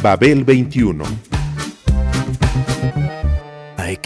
Babel 21 I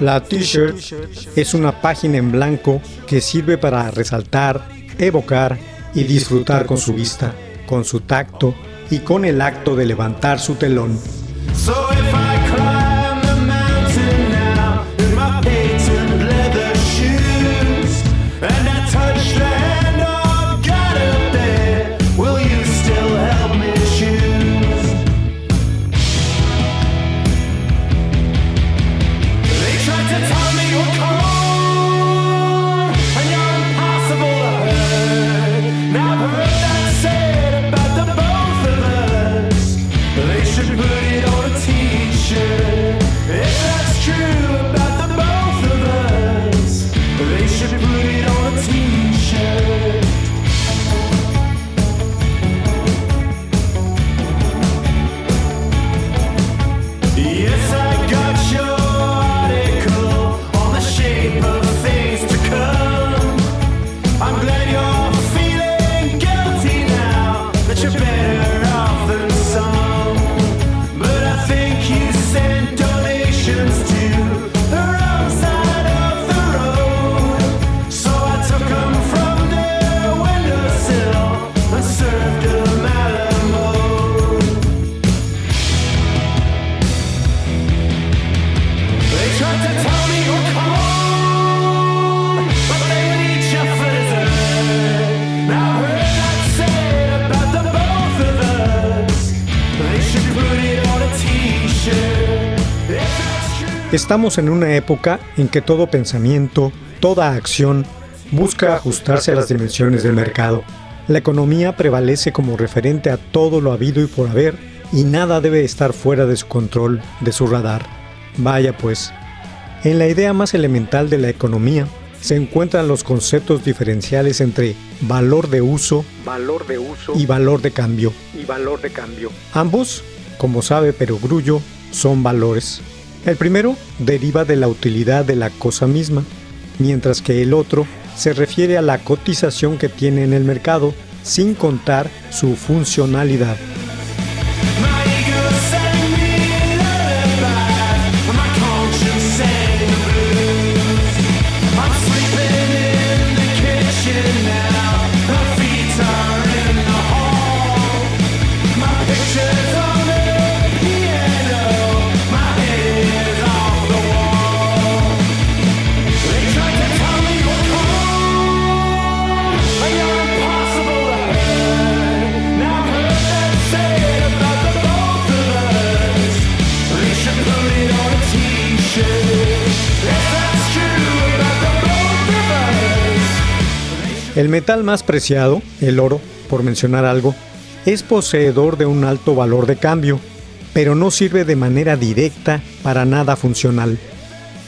La T-shirt es una página en blanco que sirve para resaltar, evocar y disfrutar con su vista, con su tacto y con el acto de levantar su telón. Estamos en una época en que todo pensamiento, toda acción, busca ajustarse a las dimensiones del mercado. La economía prevalece como referente a todo lo habido y por haber, y nada debe estar fuera de su control, de su radar. Vaya pues, en la idea más elemental de la economía se encuentran los conceptos diferenciales entre valor de uso, valor de uso y valor de cambio. Y valor de cambio. Ambos, como sabe Perogrullo, son valores. El primero deriva de la utilidad de la cosa misma, mientras que el otro se refiere a la cotización que tiene en el mercado sin contar su funcionalidad. El metal más preciado, el oro, por mencionar algo, es poseedor de un alto valor de cambio, pero no sirve de manera directa para nada funcional.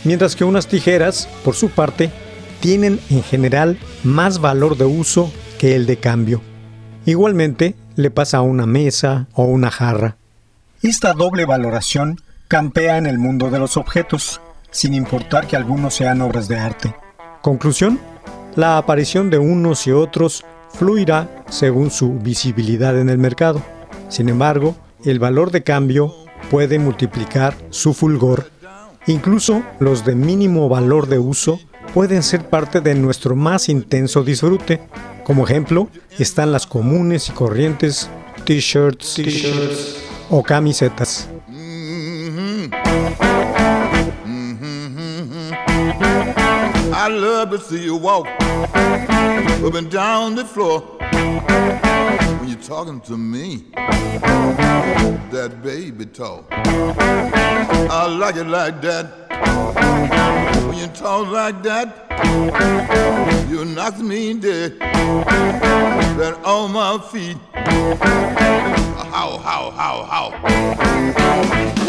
Mientras que unas tijeras, por su parte, tienen en general más valor de uso que el de cambio. Igualmente le pasa a una mesa o una jarra. Esta doble valoración campea en el mundo de los objetos, sin importar que algunos sean obras de arte. Conclusión, la aparición de unos y otros fluirá según su visibilidad en el mercado. Sin embargo, el valor de cambio puede multiplicar su fulgor. Incluso los de mínimo valor de uso pueden ser parte de nuestro más intenso disfrute. Como ejemplo, están las comunes y corrientes t-shirts o camisetas. I love to see you walk up and down the floor when you're talking to me. That baby talk. I like it like that. When you talk like that, you knock me dead. That on my feet. How, how, how, how.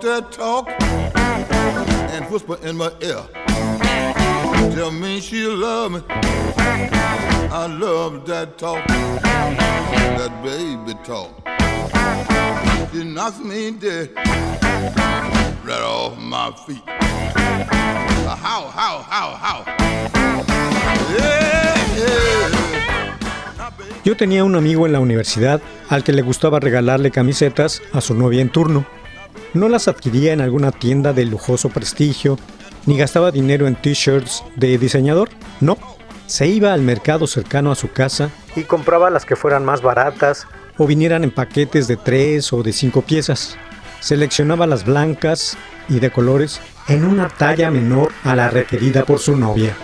That talk and whisper in my ear. Tell me she love me. I love that talk, that baby talk. She knocks me dead right off my feet. How, how, how, how? Yeah, yeah. Yo tenía un amigo en la universidad al que le gustaba regalarle camisetas a su novia en turno. No las adquiría en alguna tienda de lujoso prestigio, ni gastaba dinero en t-shirts de diseñador, no. Se iba al mercado cercano a su casa y compraba las que fueran más baratas o vinieran en paquetes de tres o de cinco piezas. Seleccionaba las blancas y de colores en una talla menor a la requerida por su novia.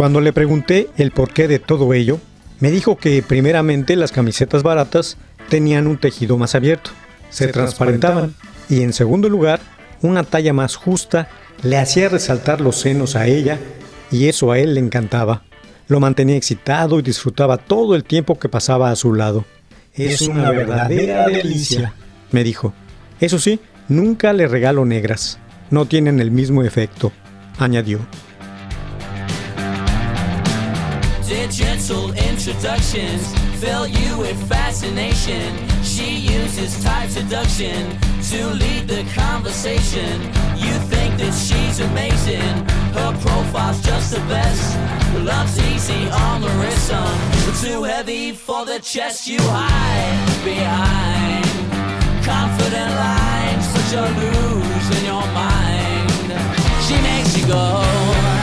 Cuando le pregunté el porqué de todo ello, me dijo que primeramente las camisetas baratas tenían un tejido más abierto, se transparentaban y en segundo lugar, una talla más justa le hacía resaltar los senos a ella y eso a él le encantaba. Lo mantenía excitado y disfrutaba todo el tiempo que pasaba a su lado. Es una verdadera delicia, me dijo. Eso sí, nunca le regalo negras. No tienen el mismo efecto, añadió. Did gentle introductions fill you with fascination? She uses type seduction to lead the conversation. You think that she's amazing, her profile's just the best. Love's easy on the wrist, son, but too heavy for the chest you hide behind. Confident lines, but you're losing your mind. She makes you go.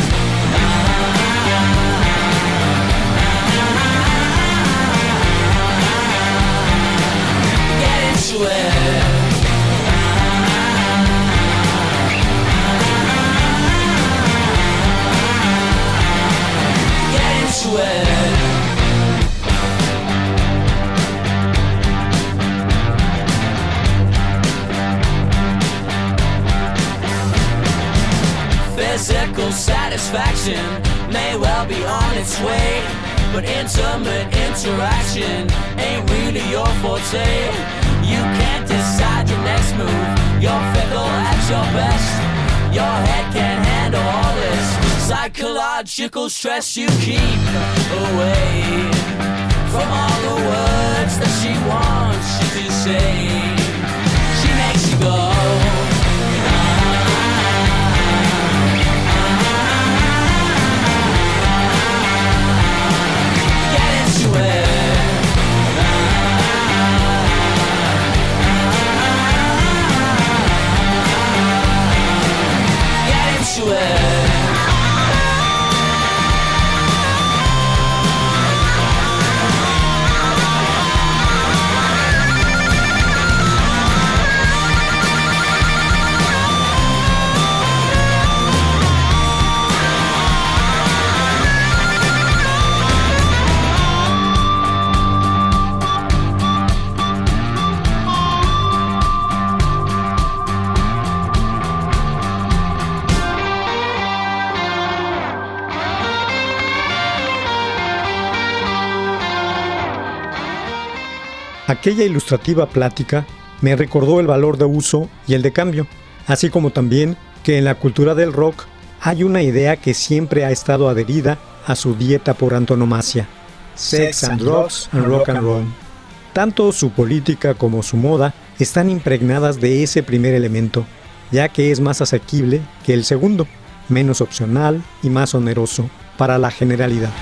Stress you keep Aquella ilustrativa plática me recordó el valor de uso y el de cambio, así como también que en la cultura del rock hay una idea que siempre ha estado adherida a su dieta por antonomasia, sex and drugs and rock and roll. Tanto su política como su moda están impregnadas de ese primer elemento, ya que es más asequible que el segundo, menos opcional y más oneroso para la generalidad.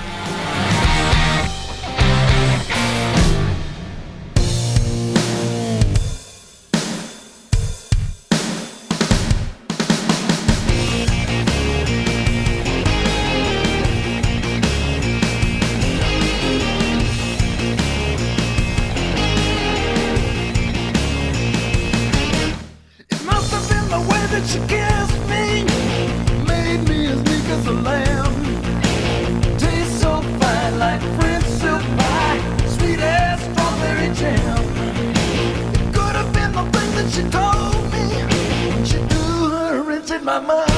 My mind.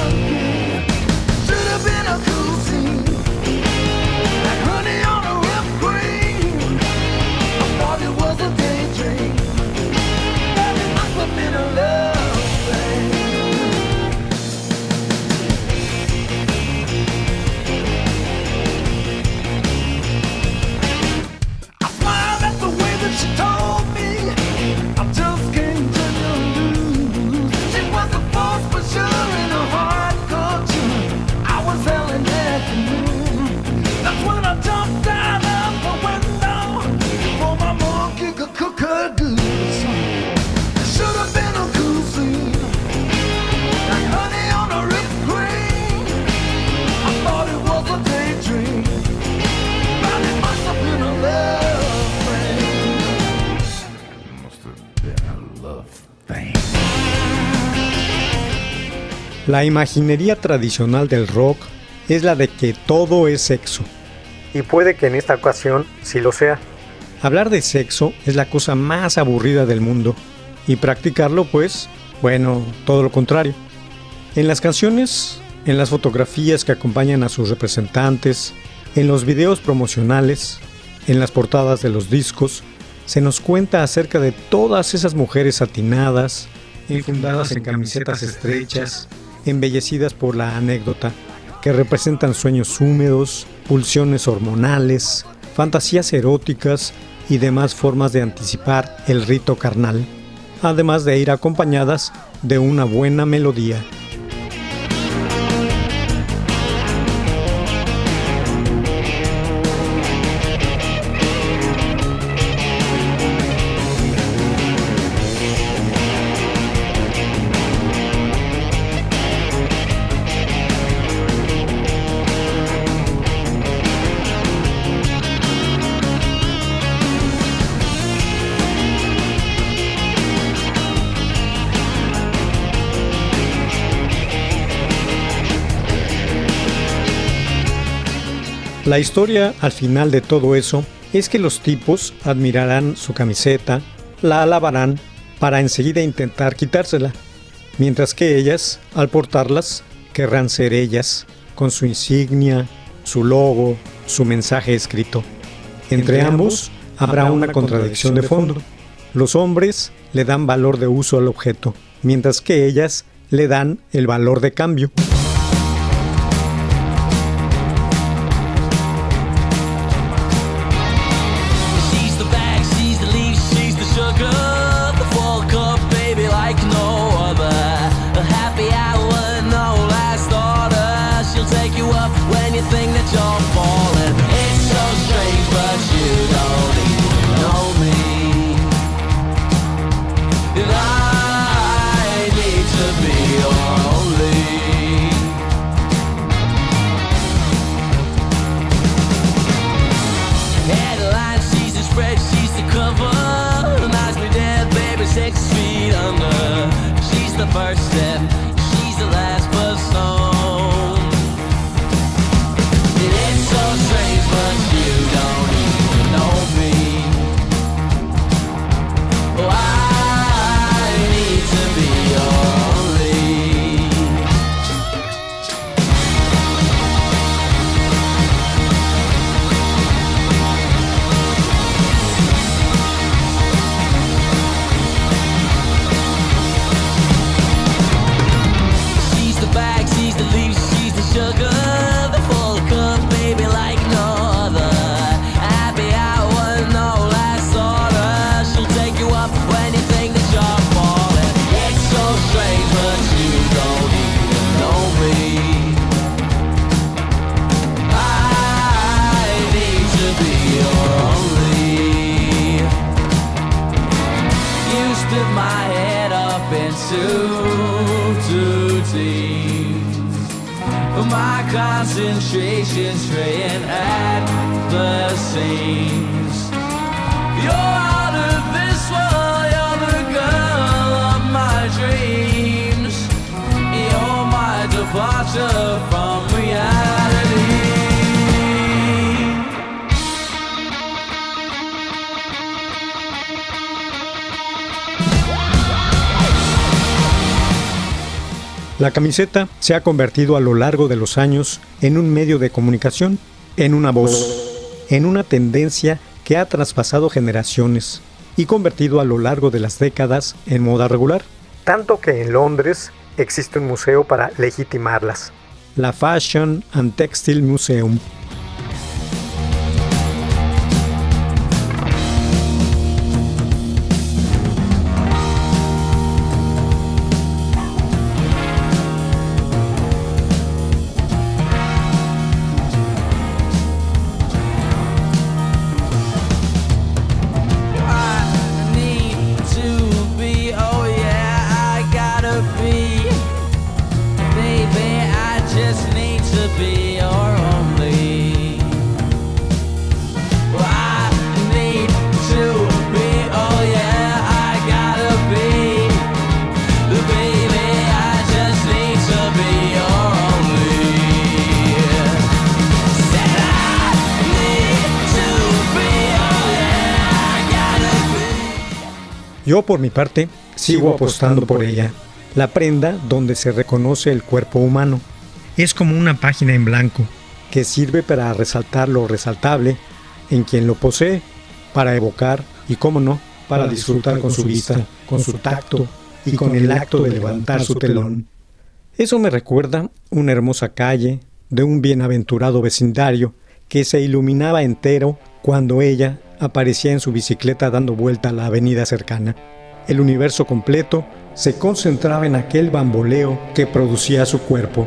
La imaginería tradicional del rock es la de que todo es sexo. Y puede que en esta ocasión sí lo sea. Hablar de sexo es la cosa más aburrida del mundo. Y practicarlo, pues, bueno, todo lo contrario. En las canciones, en las fotografías que acompañan a sus representantes, en los videos promocionales, en las portadas de los discos, se nos cuenta acerca de todas esas mujeres atinadas, infundadas en camisetas estrechas, embellecidas por la anécdota, que representan sueños húmedos, pulsiones hormonales, fantasías eróticas y demás formas de anticipar el rito carnal, además de ir acompañadas de una buena melodía. La historia al final de todo eso es que los tipos admirarán su camiseta, la alabarán para enseguida intentar quitársela, mientras que ellas, al portarlas, querrán ser ellas, con su insignia, su logo, su mensaje escrito. Entre ambos habrá una contradicción de fondo. Los hombres le dan valor de uso al objeto, mientras que ellas le dan el valor de cambio. La camiseta se ha convertido a lo largo de los años en un medio de comunicación, en una voz, en una tendencia que ha traspasado generaciones y convertido a lo largo de las décadas en moda regular. Tanto que en Londres existe un museo para legitimarlas, la Fashion and Textile Museum. Yo por mi parte sigo apostando por ella, la prenda donde se reconoce el cuerpo humano. Es como una página en blanco que sirve para resaltar lo resaltable en quien lo posee, para evocar y, cómo no, para disfrutar con su vista, con su tacto y con el acto de levantar su telón. Eso me recuerda una hermosa calle de un bienaventurado vecindario que se iluminaba entero cuando ella aparecía en su bicicleta dando vuelta a la avenida cercana. El universo completo se concentraba en aquel bamboleo que producía su cuerpo.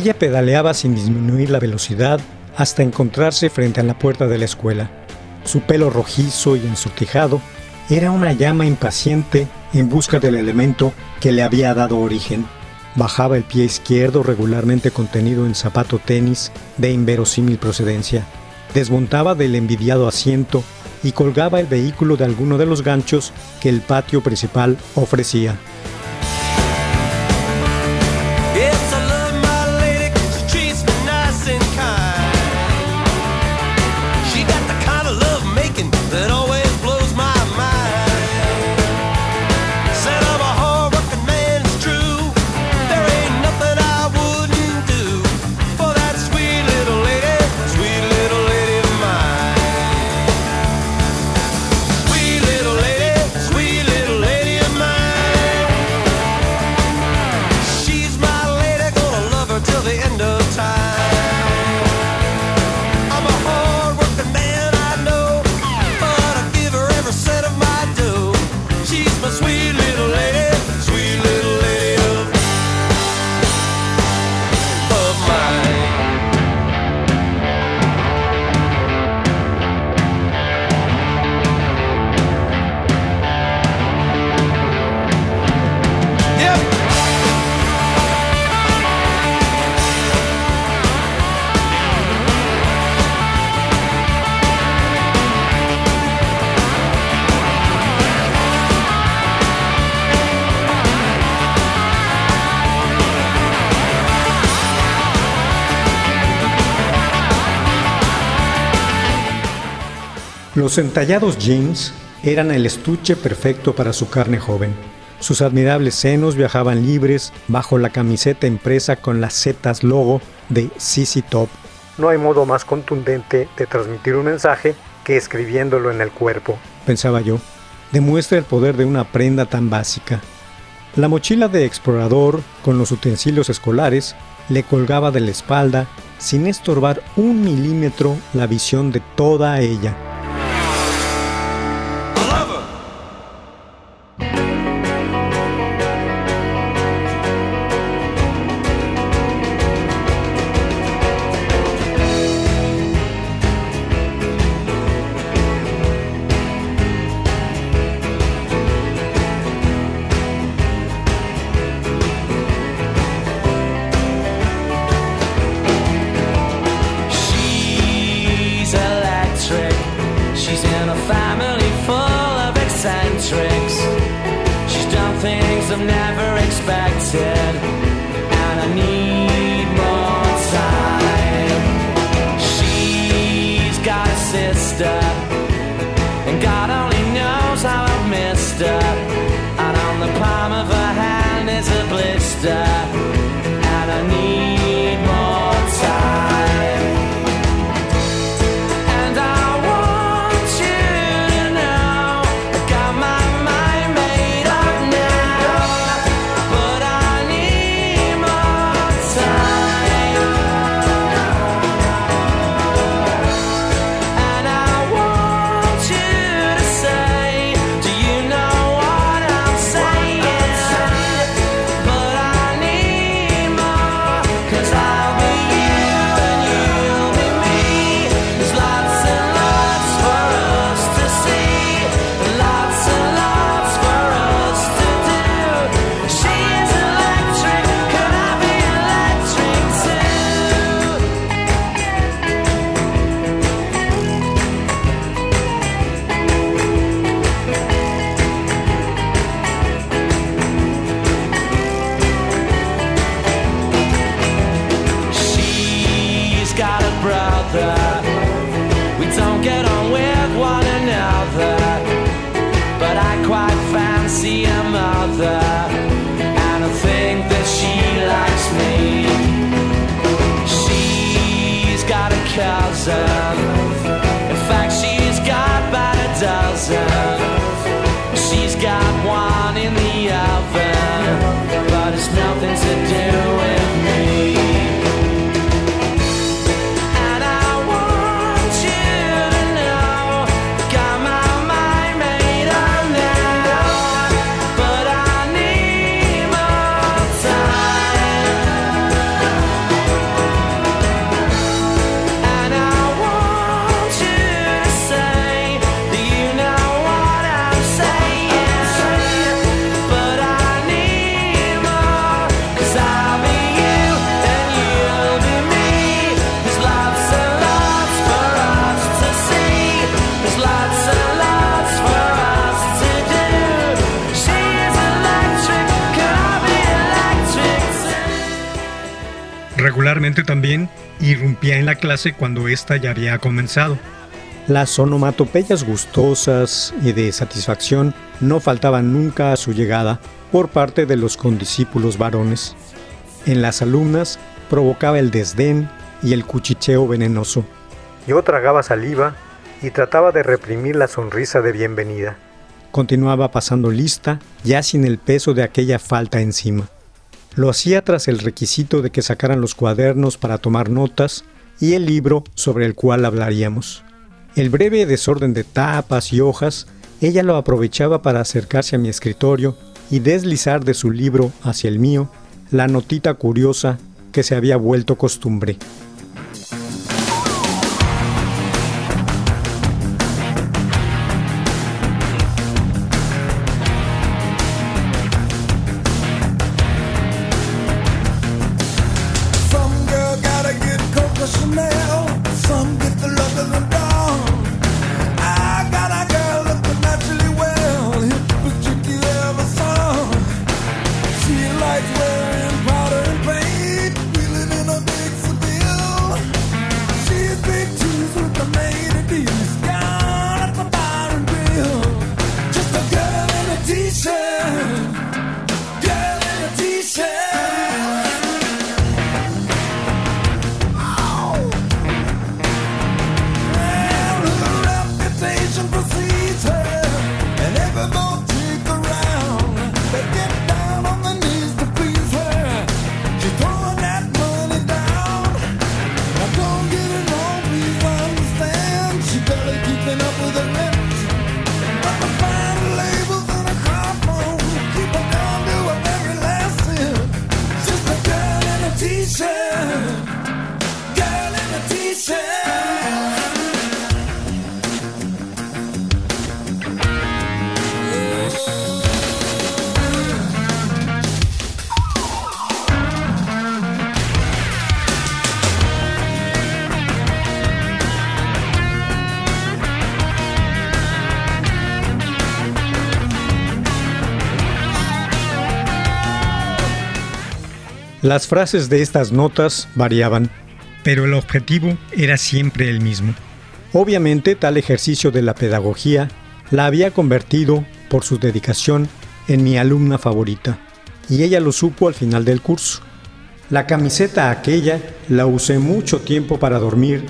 Ella pedaleaba sin disminuir la velocidad hasta encontrarse frente a la puerta de la escuela. Su pelo rojizo y ensortijado era una llama impaciente en busca del elemento que le había dado origen. Bajaba el pie izquierdo regularmente contenido en zapato tenis de inverosímil procedencia. Desmontaba del envidiado asiento y colgaba el vehículo de alguno de los ganchos que el patio principal ofrecía. Los entallados jeans eran el estuche perfecto para su carne joven. Sus admirables senos viajaban libres bajo la camiseta impresa con las setas logo de CC Top. No hay modo más contundente de transmitir un mensaje que escribiéndolo en el cuerpo, pensaba yo. Demuestra el poder de una prenda tan básica. La mochila de explorador, con los utensilios escolares, le colgaba de la espalda sin estorbar un milímetro la visión de toda ella. También irrumpía en la clase cuando ésta ya había comenzado. Las onomatopeyas gustosas y de satisfacción no faltaban nunca a su llegada por parte de los condiscípulos varones. En las alumnas provocaba el desdén y el cuchicheo venenoso. Yo tragaba saliva y trataba de reprimir la sonrisa de bienvenida. Continuaba pasando lista, ya sin el peso de aquella falta encima. Lo hacía tras el requisito de que sacaran los cuadernos para tomar notas y el libro sobre el cual hablaríamos. El breve desorden de tapas y hojas, ella lo aprovechaba para acercarse a mi escritorio y deslizar de su libro hacia el mío la notita curiosa que se había vuelto costumbre. Las frases de estas notas variaban, pero el objetivo era siempre el mismo. Obviamente tal ejercicio de la pedagogía la había convertido, por su dedicación, en mi alumna favorita, y ella lo supo al final del curso. La camiseta aquella la usé mucho tiempo para dormir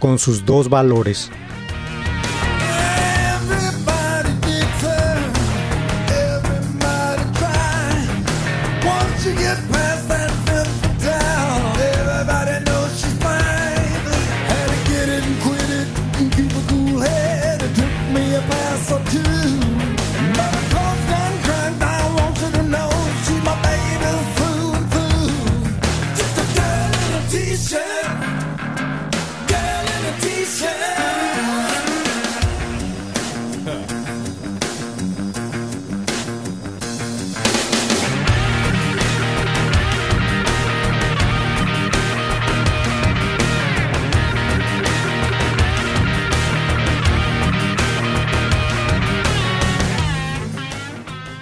con sus dos valores,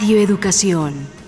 Radio Educación.